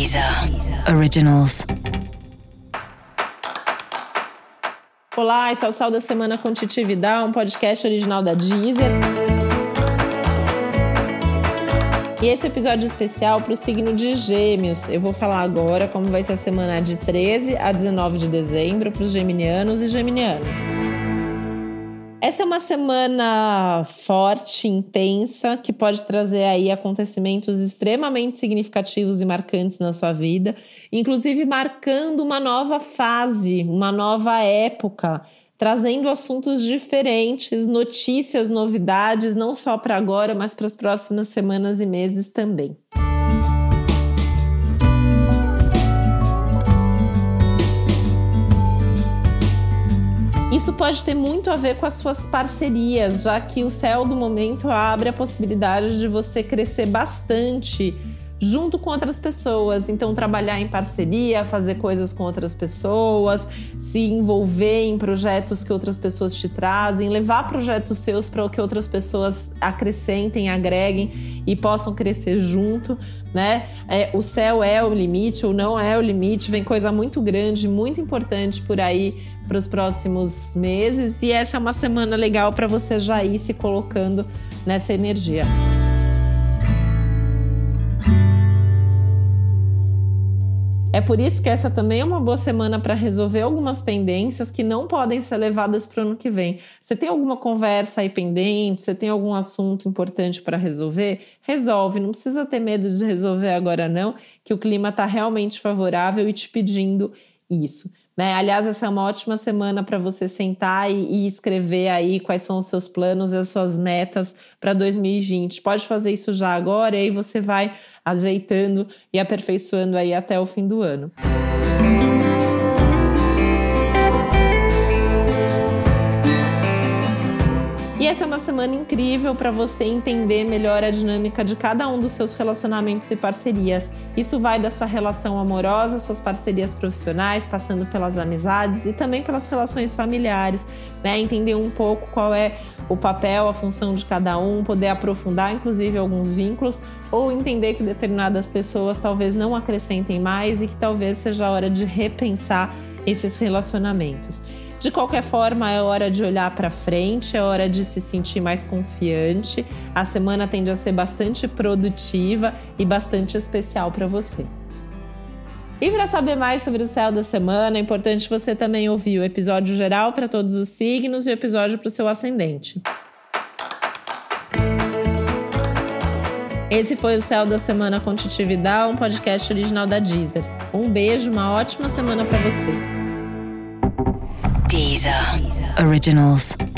Deezer Originals. Olá, esse é o Sal da Semana com Titi Vidal, um podcast original da Deezer. E esse episódio especial para o signo de Gêmeos. Eu vou falar agora como vai ser a semana de 13 a 19 de dezembro para os geminianos e geminianas. Essa é uma semana forte, intensa, que pode trazer aí acontecimentos extremamente significativos e marcantes na sua vida, inclusive marcando uma nova fase, uma nova época, trazendo assuntos diferentes, notícias, novidades, não só para agora, mas para as próximas semanas e meses também. Isso pode ter muito a ver com as suas parcerias, já que o céu do momento abre a possibilidade de você crescer bastante junto com outras pessoas. Então, trabalhar em parceria, fazer coisas com outras pessoas, se envolver em projetos que outras pessoas te trazem, levar projetos seus para que outras pessoas acrescentem, agreguem e possam crescer junto. Né? É, o céu é o limite ou não é o limite, vem coisa muito grande, muito importante por aí para os próximos meses e essa é uma semana legal para você já ir se colocando nessa energia. É por isso que essa também é uma boa semana para resolver algumas pendências que não podem ser levadas para o ano que vem. Você tem alguma conversa aí pendente? Você tem algum assunto importante para resolver? Resolve, não precisa ter medo de resolver agora não, que o clima está realmente favorável e te pedindo isso. Né? Aliás, essa é uma ótima semana para você sentar e, e, escrever aí quais são os seus planos e as suas metas para 2020. Pode fazer isso já agora e aí você vai ajeitando e aperfeiçoando aí até o fim do ano. E essa é uma semana incrível para você entender melhor a dinâmica de cada um dos seus relacionamentos e parcerias. Isso vai da sua relação amorosa, suas parcerias profissionais, passando pelas amizades e também pelas relações familiares, né? Entender um pouco qual é o papel, a função de cada um, poder aprofundar inclusive alguns vínculos ou entender que determinadas pessoas talvez não acrescentem mais e que talvez seja a hora de repensar esses relacionamentos. De qualquer forma, é hora de olhar para frente, é hora de se sentir mais confiante. A semana tende a ser bastante produtiva e bastante especial para você. E para saber mais sobre o céu da semana, é importante você também ouvir o episódio geral para todos os signos e o episódio para o seu ascendente. Esse foi o Céu da Semana com Titi Vidal, um podcast original da Deezer. Um beijo, uma ótima semana para você. Deezer Originals.